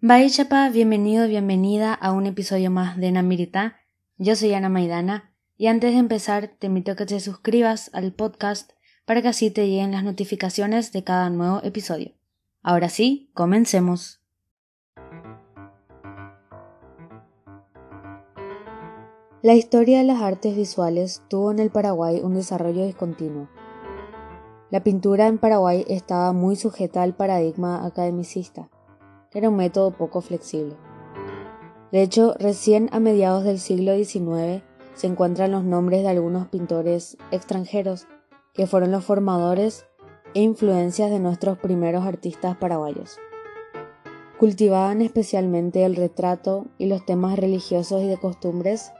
Bye chapa, bienvenido, bienvenida a un episodio más de Namirita. Yo soy Ana Maidana y antes de empezar te invito a que te suscribas al podcast para que así te lleguen las notificaciones de cada nuevo episodio. Ahora sí, comencemos. La historia de las artes visuales tuvo en el Paraguay un desarrollo discontinuo. La pintura en Paraguay estaba muy sujeta al paradigma academicista era un método poco flexible. De hecho, recién a mediados del siglo XIX se encuentran los nombres de algunos pintores extranjeros que fueron los formadores e influencias de nuestros primeros artistas paraguayos. Cultivaban especialmente el retrato y los temas religiosos y de costumbres,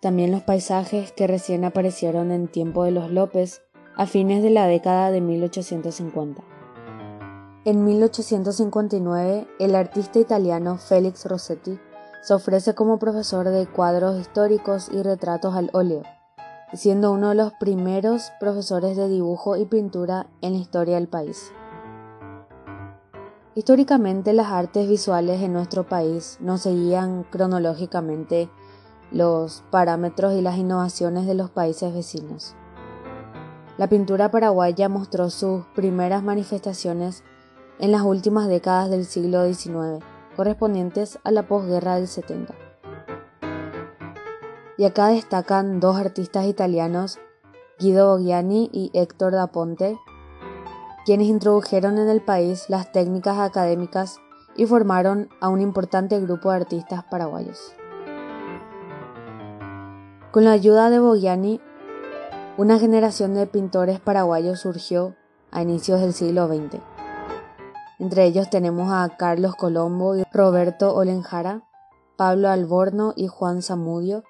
también los paisajes que recién aparecieron en tiempo de los López a fines de la década de 1850. En 1859, el artista italiano Félix Rossetti se ofrece como profesor de cuadros históricos y retratos al óleo, siendo uno de los primeros profesores de dibujo y pintura en la historia del país. Históricamente las artes visuales en nuestro país no seguían cronológicamente los parámetros y las innovaciones de los países vecinos. La pintura paraguaya mostró sus primeras manifestaciones en las últimas décadas del siglo XIX, correspondientes a la posguerra del 70. Y acá destacan dos artistas italianos, Guido Boggiani y Héctor da Ponte, quienes introdujeron en el país las técnicas académicas y formaron a un importante grupo de artistas paraguayos. Con la ayuda de Boggiani, una generación de pintores paraguayos surgió a inicios del siglo XX. Entre ellos tenemos a Carlos Colombo y Roberto Olenjara, Pablo Alborno y Juan Zamudio,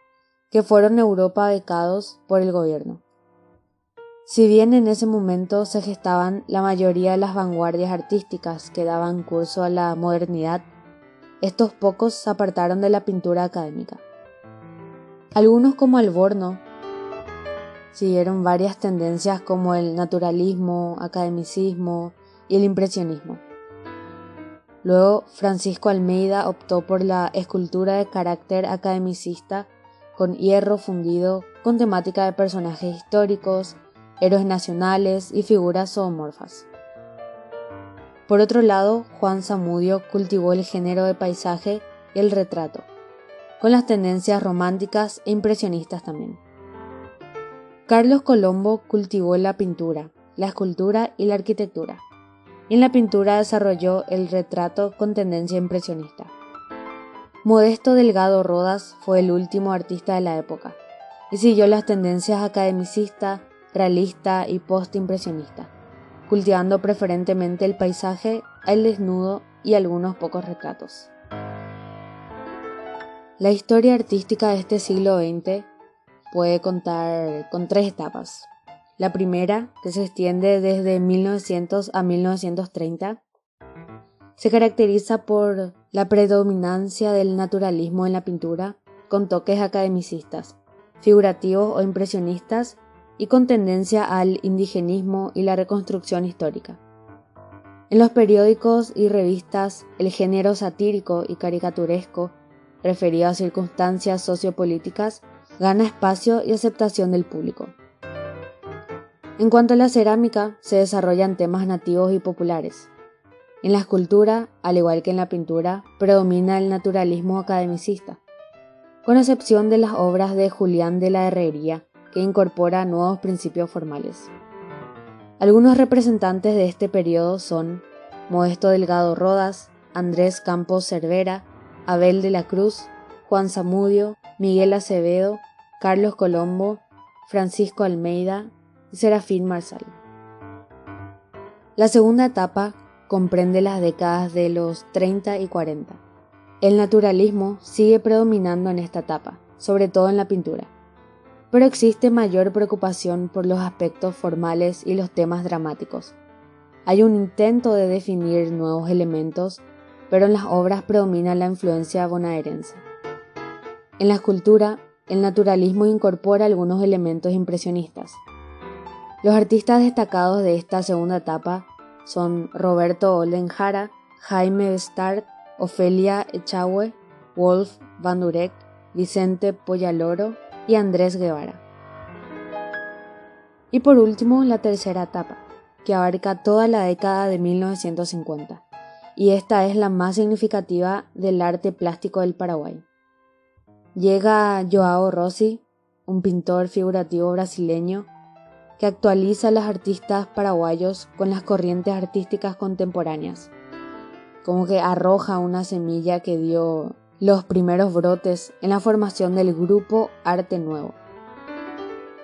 que fueron a Europa becados por el gobierno. Si bien en ese momento se gestaban la mayoría de las vanguardias artísticas que daban curso a la modernidad, estos pocos se apartaron de la pintura académica. Algunos como Alborno siguieron varias tendencias como el naturalismo, academicismo y el impresionismo. Luego, Francisco Almeida optó por la escultura de carácter academicista con hierro fundido con temática de personajes históricos, héroes nacionales y figuras zoomorfas. Por otro lado, Juan Zamudio cultivó el género de paisaje y el retrato, con las tendencias románticas e impresionistas también. Carlos Colombo cultivó la pintura, la escultura y la arquitectura en la pintura desarrolló el retrato con tendencia impresionista. Modesto Delgado Rodas fue el último artista de la época y siguió las tendencias academicista, realista y postimpresionista, cultivando preferentemente el paisaje, el desnudo y algunos pocos retratos. La historia artística de este siglo XX puede contar con tres etapas. La primera, que se extiende desde 1900 a 1930, se caracteriza por la predominancia del naturalismo en la pintura, con toques academicistas, figurativos o impresionistas y con tendencia al indigenismo y la reconstrucción histórica. En los periódicos y revistas, el género satírico y caricaturesco, referido a circunstancias sociopolíticas, gana espacio y aceptación del público. En cuanto a la cerámica, se desarrollan temas nativos y populares. En la escultura, al igual que en la pintura, predomina el naturalismo academicista, con excepción de las obras de Julián de la Herrería, que incorpora nuevos principios formales. Algunos representantes de este periodo son Modesto Delgado Rodas, Andrés Campos Cervera, Abel de la Cruz, Juan Zamudio, Miguel Acevedo, Carlos Colombo, Francisco Almeida, Serafín Marsal. La segunda etapa comprende las décadas de los 30 y 40. El naturalismo sigue predominando en esta etapa, sobre todo en la pintura, pero existe mayor preocupación por los aspectos formales y los temas dramáticos. Hay un intento de definir nuevos elementos, pero en las obras predomina la influencia bonaerense. En la escultura, el naturalismo incorpora algunos elementos impresionistas, los artistas destacados de esta segunda etapa son Roberto Olenjara, Jaime Bestard Ofelia Echagüe, Wolf Van Durek, Vicente Poyaloro y Andrés Guevara. Y por último, la tercera etapa, que abarca toda la década de 1950, y esta es la más significativa del arte plástico del Paraguay. Llega Joao Rossi, un pintor figurativo brasileño, que actualiza a los artistas paraguayos con las corrientes artísticas contemporáneas, como que arroja una semilla que dio los primeros brotes en la formación del grupo Arte Nuevo.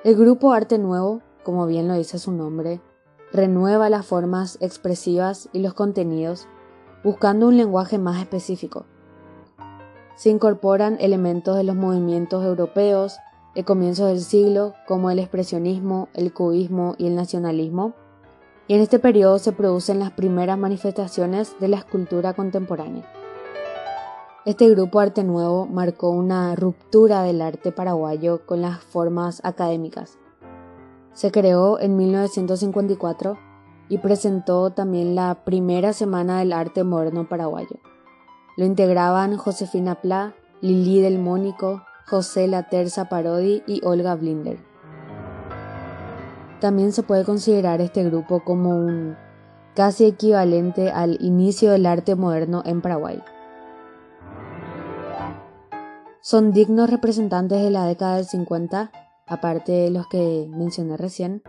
El grupo Arte Nuevo como bien lo dice su nombre, renueva las formas expresivas y los contenidos, buscando un lenguaje más específico. Se incorporan elementos de los movimientos europeos de comienzos del siglo, como el expresionismo, el cubismo y el nacionalismo, y en este periodo se producen las primeras manifestaciones de la escultura contemporánea. Este grupo Arte Nuevo marcó una ruptura del arte paraguayo con las formas académicas se creó en 1954 y presentó también la primera Semana del Arte Moderno Paraguayo. Lo integraban Josefina Pla, Lili del Mónico, José La Terza Parodi y Olga Blinder. También se puede considerar este grupo como un casi equivalente al inicio del arte moderno en Paraguay. Son dignos representantes de la década del 50 aparte de los que mencioné recién,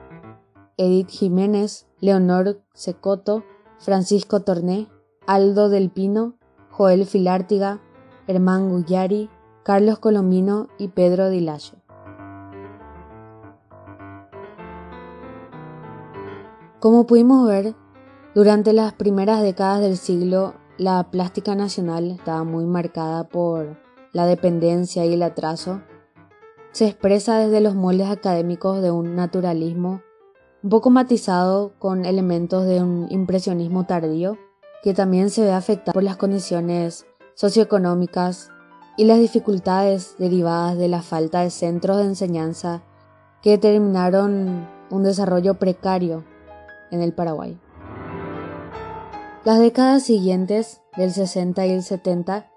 Edith Jiménez, Leonor Secoto, Francisco Torné, Aldo del Pino, Joel Filártiga, Hermán Guyari, Carlos Colombino y Pedro Dilacho. Como pudimos ver, durante las primeras décadas del siglo, la plástica nacional estaba muy marcada por la dependencia y el atraso se expresa desde los moldes académicos de un naturalismo un poco matizado con elementos de un impresionismo tardío, que también se ve afectado por las condiciones socioeconómicas y las dificultades derivadas de la falta de centros de enseñanza que determinaron un desarrollo precario en el Paraguay. Las décadas siguientes, del 60 y el 70,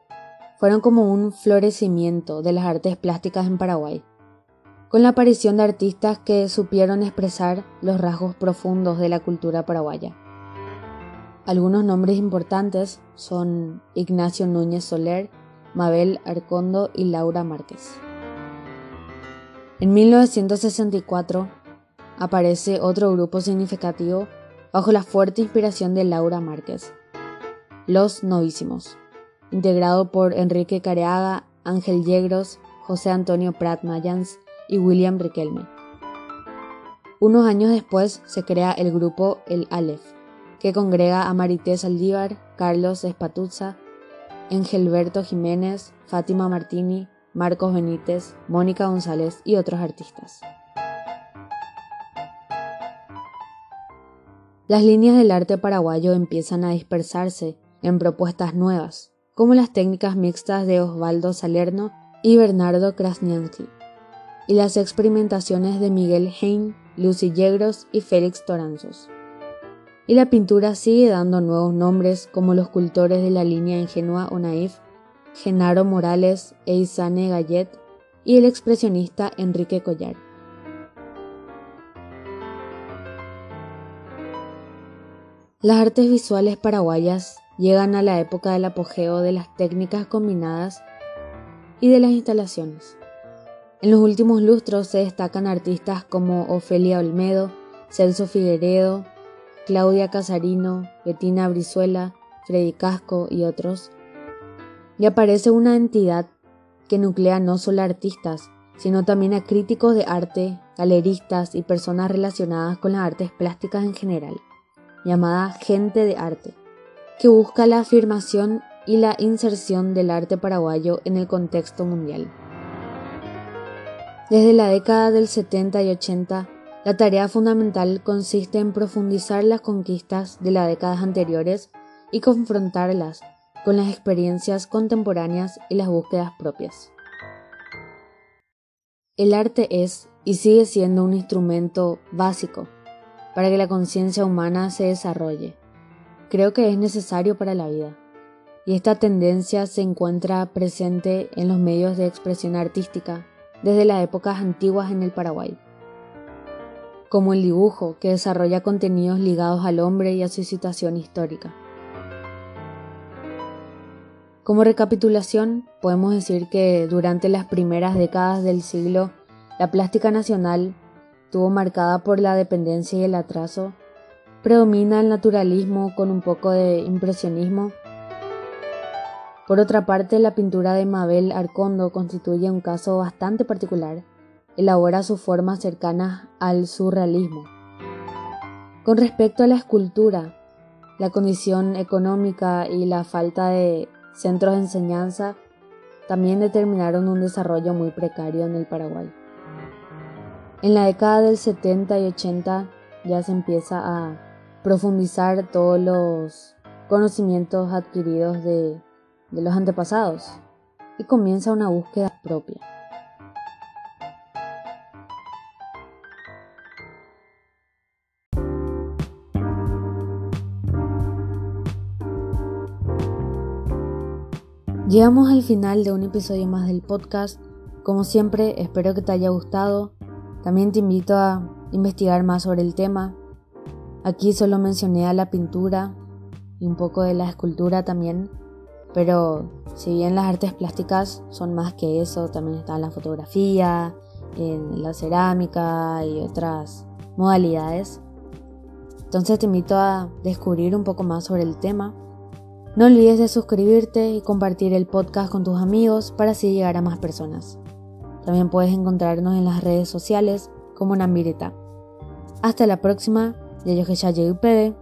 fueron como un florecimiento de las artes plásticas en Paraguay, con la aparición de artistas que supieron expresar los rasgos profundos de la cultura paraguaya. Algunos nombres importantes son Ignacio Núñez Soler, Mabel Arcondo y Laura Márquez. En 1964 aparece otro grupo significativo bajo la fuerte inspiración de Laura Márquez, Los Novísimos integrado por Enrique Careaga, Ángel Yegros, José Antonio Prat Mayans y William Riquelme. Unos años después se crea el grupo El Aleph, que congrega a Marité Saldívar, Carlos Espatuzza, Engelberto Jiménez, Fátima Martini, Marcos Benítez, Mónica González y otros artistas. Las líneas del arte paraguayo empiezan a dispersarse en propuestas nuevas, como las técnicas mixtas de Osvaldo Salerno y Bernardo Krasniansky, y las experimentaciones de Miguel Hein, Lucy Yegros y Félix Toranzos. Y la pintura sigue dando nuevos nombres como los cultores de la línea ingenua o naif, Genaro Morales e Isane Gallet, y el expresionista Enrique Collar. Las artes visuales paraguayas llegan a la época del apogeo de las técnicas combinadas y de las instalaciones. En los últimos lustros se destacan artistas como Ofelia Olmedo, Celso Figueredo, Claudia Casarino, Bettina Brizuela, Freddy Casco y otros. Y aparece una entidad que nuclea no solo a artistas, sino también a críticos de arte, galeristas y personas relacionadas con las artes plásticas en general, llamada gente de arte que busca la afirmación y la inserción del arte paraguayo en el contexto mundial. Desde la década del 70 y 80, la tarea fundamental consiste en profundizar las conquistas de las décadas anteriores y confrontarlas con las experiencias contemporáneas y las búsquedas propias. El arte es y sigue siendo un instrumento básico para que la conciencia humana se desarrolle creo que es necesario para la vida. y esta tendencia se encuentra presente en los medios de expresión artística desde las épocas antiguas en el Paraguay, como el dibujo, que desarrolla contenidos ligados al hombre y a su situación histórica. Como recapitulación, podemos decir que durante las primeras décadas del siglo, la plástica nacional estuvo marcada por la dependencia y el atraso, predomina el naturalismo con un poco de impresionismo. Por otra parte, la pintura de Mabel Arcondo constituye un caso bastante particular. Elabora sus formas cercanas al surrealismo. Con respecto a la escultura, la condición económica y la falta de centros de enseñanza también determinaron un desarrollo muy precario en el Paraguay. En la década del 70 y 80 ya se empieza a profundizar todos los conocimientos adquiridos de, de los antepasados y comienza una búsqueda propia. Llegamos al final de un episodio más del podcast. Como siempre, espero que te haya gustado. También te invito a investigar más sobre el tema. Aquí solo mencioné a la pintura y un poco de la escultura también. Pero si bien las artes plásticas son más que eso, también está la fotografía, en la cerámica y otras modalidades. Entonces te invito a descubrir un poco más sobre el tema. No olvides de suscribirte y compartir el podcast con tus amigos para así llegar a más personas. También puedes encontrarnos en las redes sociales como Nambireta. Hasta la próxima, ya llegué